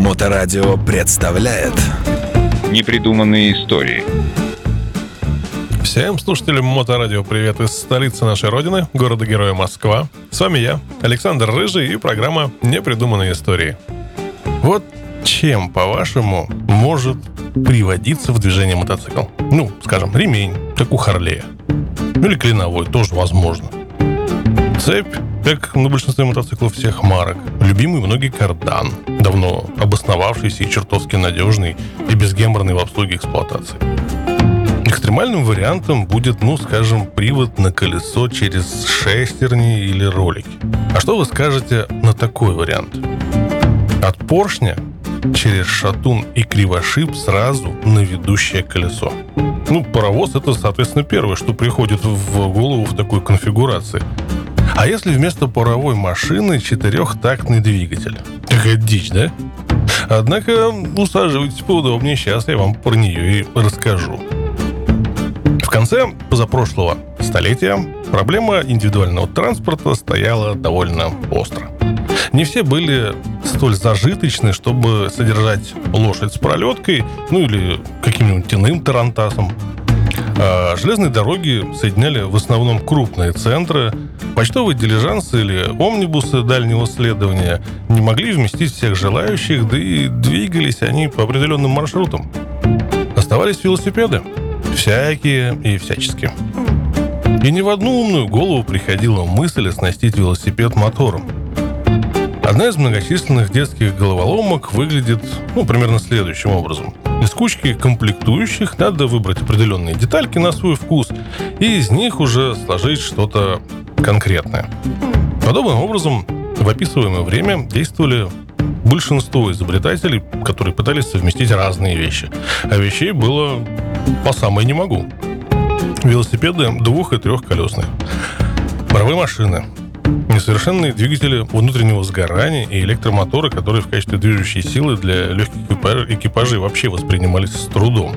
Моторадио представляет Непридуманные истории Всем слушателям Моторадио привет из столицы нашей родины, города-героя Москва. С вами я, Александр Рыжий и программа «Непридуманные истории». Вот чем, по-вашему, может приводиться в движение мотоцикл? Ну, скажем, ремень, как у Харлея. Ну или клиновой, тоже возможно. Цепь, как на большинстве мотоциклов всех марок. Любимый многие кардан, давно обосновавшийся и чертовски надежный и безгеморный в обслуге эксплуатации. Экстремальным вариантом будет, ну, скажем, привод на колесо через шестерни или ролики. А что вы скажете на такой вариант? От поршня через шатун и кривошип сразу на ведущее колесо. Ну, паровоз это, соответственно, первое, что приходит в голову в такой конфигурации. А если вместо паровой машины четырехтактный двигатель? Какая дичь, да? Однако усаживайтесь поудобнее, сейчас я вам про нее и расскажу. В конце позапрошлого столетия проблема индивидуального транспорта стояла довольно остро. Не все были столь зажиточны, чтобы содержать лошадь с пролеткой, ну или каким-нибудь иным тарантасом. А железные дороги соединяли в основном крупные центры. Почтовые дилижансы или омнибусы дальнего следования не могли вместить всех желающих, да и двигались они по определенным маршрутам. Оставались велосипеды. Всякие и всяческие. И ни в одну умную голову приходила мысль оснастить велосипед мотором. Одна из многочисленных детских головоломок выглядит ну, примерно следующим образом. Из кучки комплектующих надо выбрать определенные детальки на свой вкус и из них уже сложить что-то конкретное. Подобным образом в описываемое время действовали большинство изобретателей, которые пытались совместить разные вещи. А вещей было по самой не могу. Велосипеды двух- и трехколесные. Паровые машины, несовершенные двигатели внутреннего сгорания и электромоторы, которые в качестве движущей силы для легких экипажей вообще воспринимались с трудом.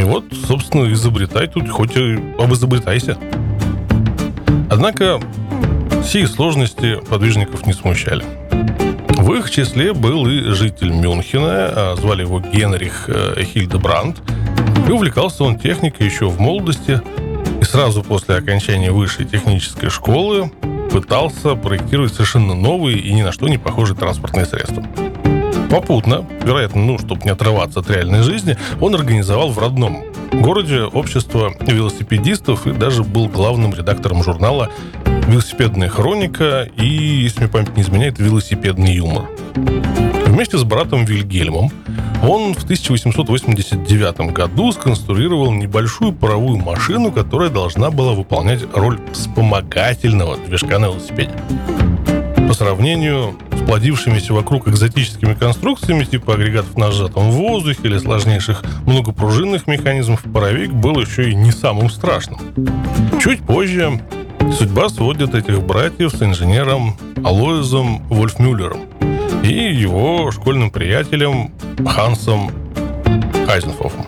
И вот, собственно, изобретай тут, хоть и обизобретайся. Однако, все сложности подвижников не смущали. В их числе был и житель Мюнхена, а звали его Генрих э, Хильдебранд. И увлекался он техникой еще в молодости, сразу после окончания высшей технической школы пытался проектировать совершенно новые и ни на что не похожие транспортные средства. Попутно, вероятно, ну, чтобы не отрываться от реальной жизни, он организовал в родном городе общество велосипедистов и даже был главным редактором журнала «Велосипедная хроника» и, если мне память не изменяет, «Велосипедный юмор». Вместе с братом Вильгельмом он в 1889 году сконструировал небольшую паровую машину, которая должна была выполнять роль вспомогательного движка на велосипеде. По сравнению с плодившимися вокруг экзотическими конструкциями типа агрегатов на сжатом воздухе или сложнейших многопружинных механизмов, паровик был еще и не самым страшным. Чуть позже судьба сводит этих братьев с инженером Алоизом Вольфмюллером и его школьным приятелем Хансом Хайзенфофом.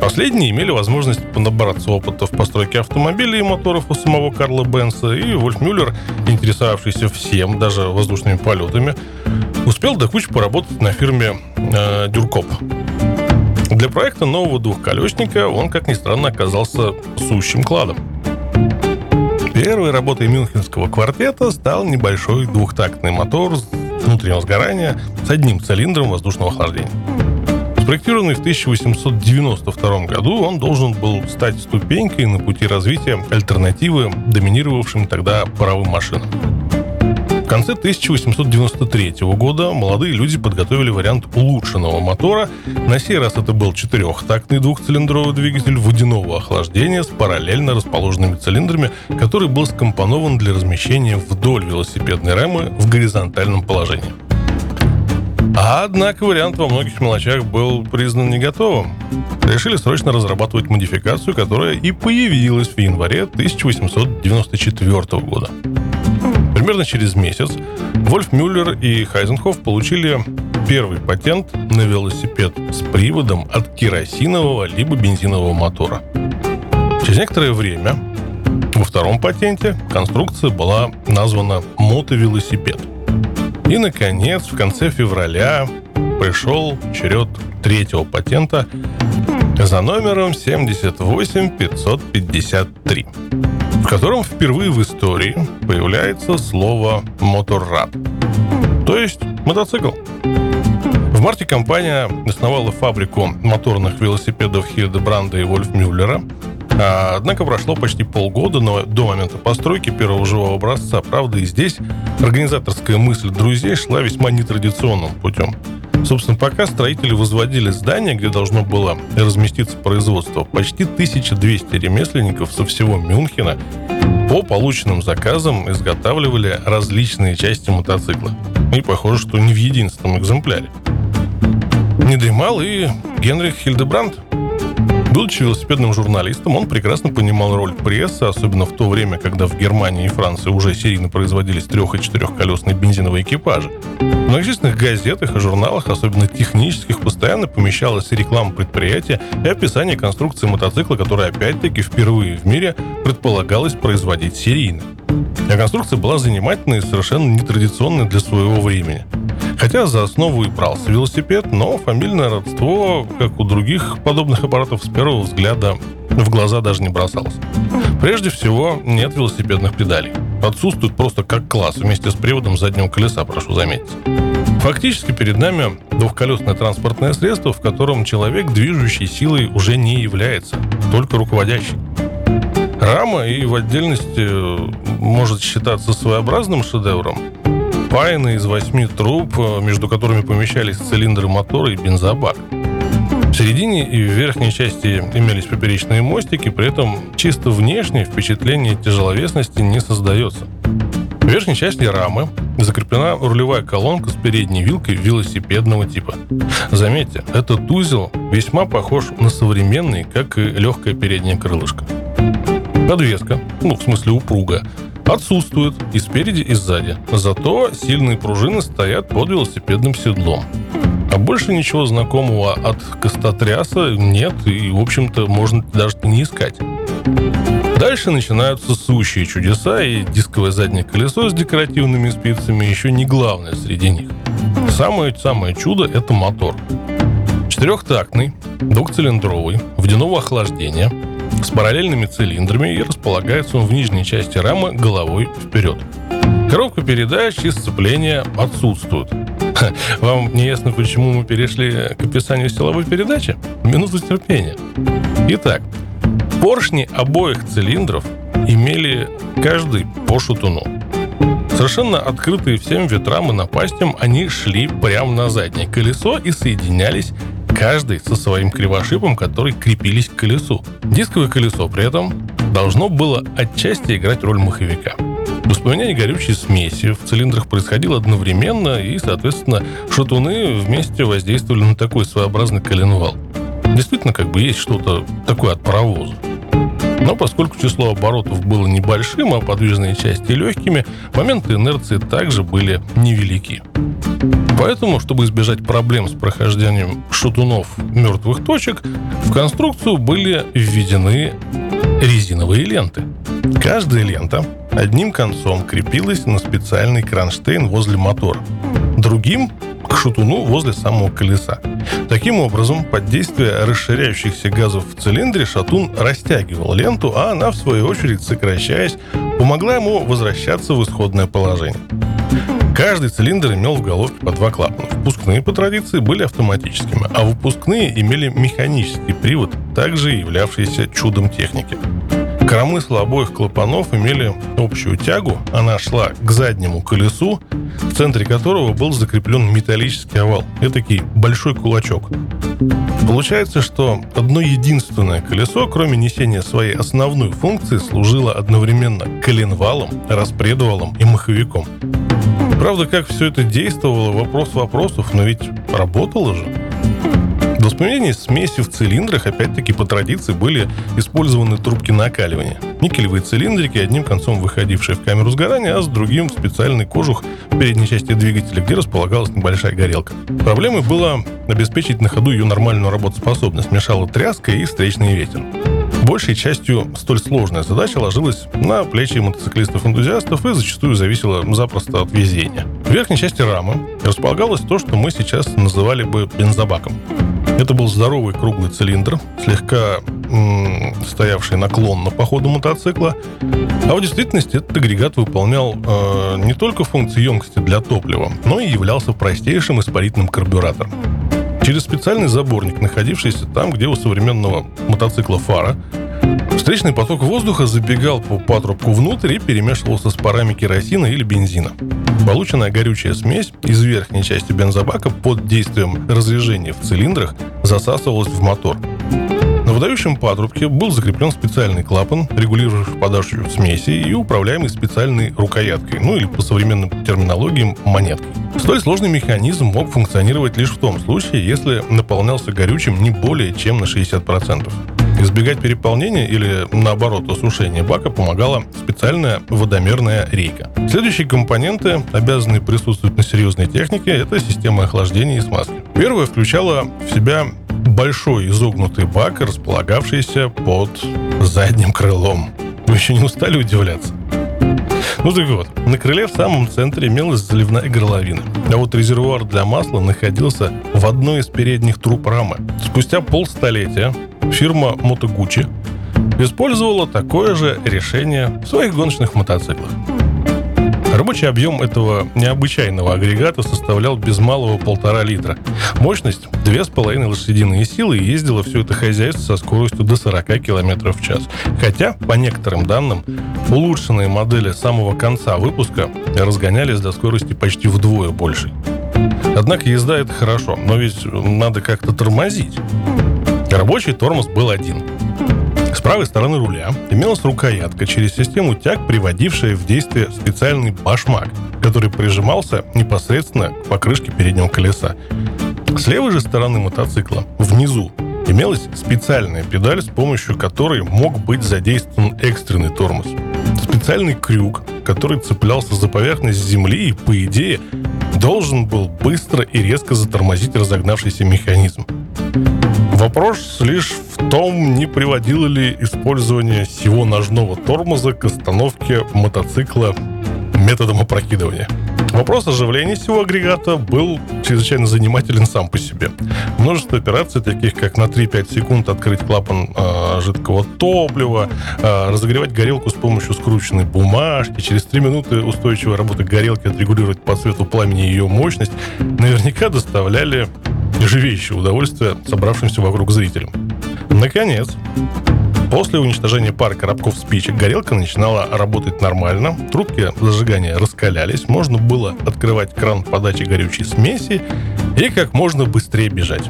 Последние имели возможность набраться опыта в постройке автомобилей и моторов у самого Карла Бенса, и Вольф Мюллер, интересовавшийся всем, даже воздушными полетами, успел до кучи поработать на фирме э, Дюркоп. Для проекта нового двухколесника он, как ни странно, оказался сущим кладом. Первой работой мюнхенского квартета стал небольшой двухтактный мотор внутреннего сгорания с одним цилиндром воздушного охлаждения. Спроектированный в 1892 году, он должен был стать ступенькой на пути развития альтернативы доминировавшим тогда паровым машинам. В конце 1893 года молодые люди подготовили вариант улучшенного мотора. На сей раз это был четырехтактный двухцилиндровый двигатель водяного охлаждения с параллельно расположенными цилиндрами, который был скомпонован для размещения вдоль велосипедной рамы в горизонтальном положении. Однако вариант во многих мелочах был признан не готовым. Решили срочно разрабатывать модификацию, которая и появилась в январе 1894 года. Примерно через месяц Вольф Мюллер и Хайзенхоф получили первый патент на велосипед с приводом от керосинового либо бензинового мотора. Через некоторое время во втором патенте конструкция была названа мотовелосипед. И, наконец, в конце февраля пришел черед третьего патента за номером 78553, в котором впервые в истории появляется слово «моторрад», то есть мотоцикл. В марте компания основала фабрику моторных велосипедов Хильдебранда и Вольф Мюллера – а, однако прошло почти полгода до момента постройки первого живого образца. Правда, и здесь организаторская мысль друзей шла весьма нетрадиционным путем. Собственно, пока строители возводили здание, где должно было разместиться производство, почти 1200 ремесленников со всего Мюнхена по полученным заказам изготавливали различные части мотоцикла. И похоже, что не в единственном экземпляре. Не дремал и Генрих Хильдебранд, Будучи велосипедным журналистом, он прекрасно понимал роль прессы, особенно в то время, когда в Германии и Франции уже серийно производились трех- и четырехколесные бензиновые экипажи. В многочисленных газетах и журналах, особенно технических, постоянно помещалась реклама предприятия и описание конструкции мотоцикла, которая опять-таки впервые в мире предполагалось производить серийно. А конструкция была занимательной и совершенно нетрадиционной для своего времени. Хотя за основу и брался велосипед, но фамильное родство, как у других подобных аппаратов, с первого взгляда в глаза даже не бросалось. Прежде всего, нет велосипедных педалей. Отсутствуют просто как класс вместе с приводом заднего колеса, прошу заметить. Фактически перед нами двухколесное транспортное средство, в котором человек движущей силой уже не является, только руководящий. Рама и в отдельности может считаться своеобразным шедевром, Паяны из восьми труб, э, между которыми помещались цилиндры мотора и бензобак. В середине и в верхней части имелись поперечные мостики, при этом чисто внешнее впечатление тяжеловесности не создается. В верхней части рамы закреплена рулевая колонка с передней вилкой велосипедного типа. Заметьте, этот узел весьма похож на современный, как и легкое переднее крылышко. Подвеска, ну, в смысле упруга, отсутствует и спереди, и сзади. Зато сильные пружины стоят под велосипедным седлом. А больше ничего знакомого от костотряса нет, и, в общем-то, можно даже не искать. Дальше начинаются сущие чудеса, и дисковое заднее колесо с декоративными спицами еще не главное среди них. Самое-самое чудо – это мотор. Четырехтактный, двухцилиндровый, водяного охлаждения – с параллельными цилиндрами и располагается он в нижней части рамы головой вперед. Коробка передач и сцепления отсутствуют. Вам не ясно, почему мы перешли к описанию силовой передачи? Минуту терпения. Итак, поршни обоих цилиндров имели каждый по шатуну. Совершенно открытые всем ветрам и напастям, они шли прямо на заднее колесо и соединялись каждый со своим кривошипом, который крепились к колесу. Дисковое колесо при этом должно было отчасти играть роль маховика. Воспламенение горючей смеси в цилиндрах происходило одновременно, и, соответственно, шатуны вместе воздействовали на такой своеобразный коленвал. Действительно, как бы есть что-то такое от паровоза. Но поскольку число оборотов было небольшим, а подвижные части легкими, моменты инерции также были невелики. Поэтому, чтобы избежать проблем с прохождением шатунов мертвых точек, в конструкцию были введены резиновые ленты. Каждая лента одним концом крепилась на специальный кронштейн возле мотора, другим к шатуну возле самого колеса. Таким образом, под действие расширяющихся газов в цилиндре шатун растягивал ленту, а она, в свою очередь, сокращаясь, помогла ему возвращаться в исходное положение. Каждый цилиндр имел в головке по два клапана. Впускные по традиции были автоматическими, а выпускные имели механический привод, также являвшийся чудом техники. Коромысла обоих клапанов имели общую тягу, она шла к заднему колесу, в центре которого был закреплен металлический овал, этакий большой кулачок. Получается, что одно единственное колесо, кроме несения своей основной функции, служило одновременно коленвалом, распредвалом и маховиком. Правда, как все это действовало, вопрос вопросов, но ведь работало же. Для воспламенения смеси в цилиндрах, опять-таки, по традиции были использованы трубки накаливания. Никелевые цилиндрики, одним концом выходившие в камеру сгорания, а с другим в специальный кожух в передней части двигателя, где располагалась небольшая горелка. Проблемой было обеспечить на ходу ее нормальную работоспособность. Мешала тряска и встречный ветер. Большей частью столь сложная задача ложилась на плечи мотоциклистов-энтузиастов и зачастую зависела запросто от везения. В верхней части рамы располагалось то, что мы сейчас называли бы бензобаком. Это был здоровый круглый цилиндр, слегка стоявший наклонно по ходу мотоцикла. А в действительности этот агрегат выполнял э, не только функции емкости для топлива, но и являлся простейшим испарительным карбюратором. Через специальный заборник, находившийся там, где у современного мотоцикла фара, встречный поток воздуха забегал по патрубку внутрь и перемешивался с парами керосина или бензина. Полученная горючая смесь из верхней части бензобака под действием разрежения в цилиндрах засасывалась в мотор. На выдающем патрубке был закреплен специальный клапан, регулирующий подачу смеси и управляемый специальной рукояткой, ну или по современным терминологиям монеткой. Столь сложный механизм мог функционировать лишь в том случае, если наполнялся горючим не более чем на 60%. Избегать переполнения или, наоборот, осушения бака помогала специальная водомерная рейка. Следующие компоненты, обязанные присутствовать на серьезной технике, это система охлаждения и смазки. Первая включала в себя большой изогнутый бак, располагавшийся под задним крылом. Вы еще не устали удивляться? Ну так вот, на крыле в самом центре имелась заливная горловина, а вот резервуар для масла находился в одной из передних труб рамы. Спустя полстолетия фирма Guzzi использовала такое же решение в своих гоночных мотоциклах. Рабочий объем этого необычайного агрегата составлял без малого полтора литра. Мощность – две с половиной лошадиные силы и ездило все это хозяйство со скоростью до 40 км в час. Хотя, по некоторым данным, улучшенные модели самого конца выпуска разгонялись до скорости почти вдвое больше. Однако езда это хорошо, но ведь надо как-то тормозить. Рабочий тормоз был один – с правой стороны руля имелась рукоятка через систему тяг, приводившая в действие специальный башмак, который прижимался непосредственно к покрышке переднего колеса. С левой же стороны мотоцикла, внизу, имелась специальная педаль, с помощью которой мог быть задействован экстренный тормоз. Специальный крюк, который цеплялся за поверхность земли и, по идее, должен был быстро и резко затормозить разогнавшийся механизм. Вопрос лишь в том, не приводило ли использование всего ножного тормоза к остановке мотоцикла методом опрокидывания. Вопрос оживления всего агрегата был чрезвычайно занимателен сам по себе. Множество операций, таких как на 3-5 секунд открыть клапан э, жидкого топлива, э, разогревать горелку с помощью скрученной бумажки, через 3 минуты устойчивой работы горелки отрегулировать по цвету пламени ее мощность, наверняка доставляли живейшее удовольствие собравшимся вокруг зрителям. Наконец, После уничтожения пары коробков спичек горелка начинала работать нормально, трубки зажигания раскалялись, можно было открывать кран подачи горючей смеси и как можно быстрее бежать.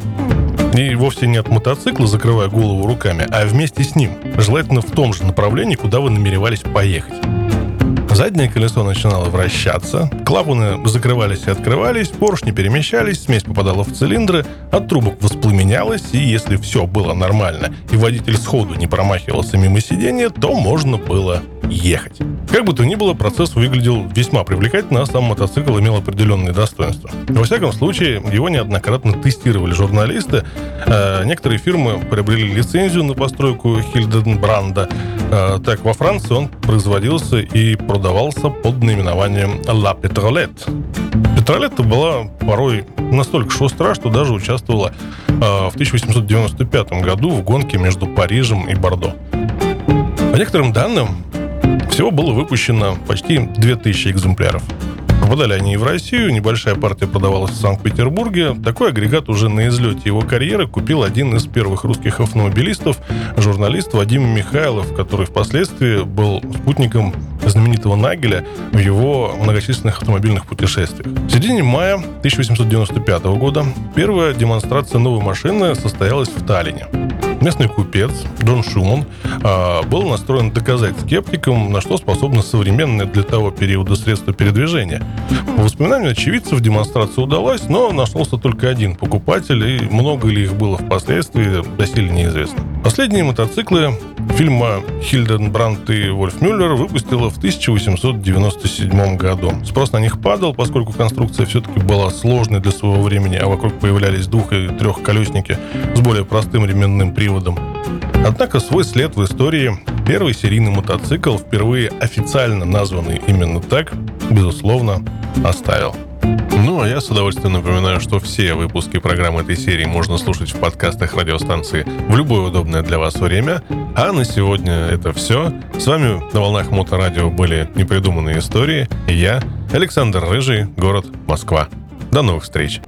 И вовсе не от мотоцикла, закрывая голову руками, а вместе с ним, желательно в том же направлении, куда вы намеревались поехать. Заднее колесо начинало вращаться, клапаны закрывались и открывались, поршни перемещались, смесь попадала в цилиндры, от трубок воспламенялась, и если все было нормально, и водитель сходу не промахивался мимо сидения, то можно было ехать. Как бы то ни было, процесс выглядел весьма привлекательно, а сам мотоцикл имел определенные достоинства. Во всяком случае, его неоднократно тестировали журналисты. Э, некоторые фирмы приобрели лицензию на постройку Хильденбранда. Э, так, во Франции он производился и продавался под наименованием La Petrolette. Петролетта была порой настолько шустра, что даже участвовала э, в 1895 году в гонке между Парижем и Бордо. По некоторым данным, всего было выпущено почти 2000 экземпляров. Попадали они и в Россию, небольшая партия продавалась в Санкт-Петербурге. Такой агрегат уже на излете его карьеры купил один из первых русских автомобилистов, журналист Вадим Михайлов, который впоследствии был спутником знаменитого Нагеля в его многочисленных автомобильных путешествиях. В середине мая 1895 года первая демонстрация новой машины состоялась в Таллине. Местный купец Джон Шуман э, был настроен доказать скептикам, на что способны современные для того периода средства передвижения. По воспоминаниям очевидцев демонстрация удалась, но нашелся только один покупатель, и много ли их было впоследствии, доселе неизвестно. Последние мотоциклы фильма Хильденбрандт и Вольф Мюллер выпустила в 1897 году. Спрос на них падал, поскольку конструкция все-таки была сложной для своего времени, а вокруг появлялись двух- и трехколесники с более простым ременным приводом. Однако свой след в истории первый серийный мотоцикл, впервые официально названный именно так, безусловно, оставил. Ну, а я с удовольствием напоминаю, что все выпуски программы этой серии можно слушать в подкастах радиостанции в любое удобное для вас время. А на сегодня это все. С вами на волнах Моторадио были непридуманные истории. И я, Александр Рыжий, город Москва. До новых встреч.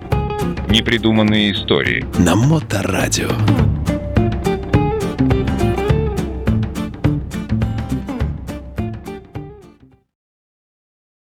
Непридуманные истории. На Моторадио.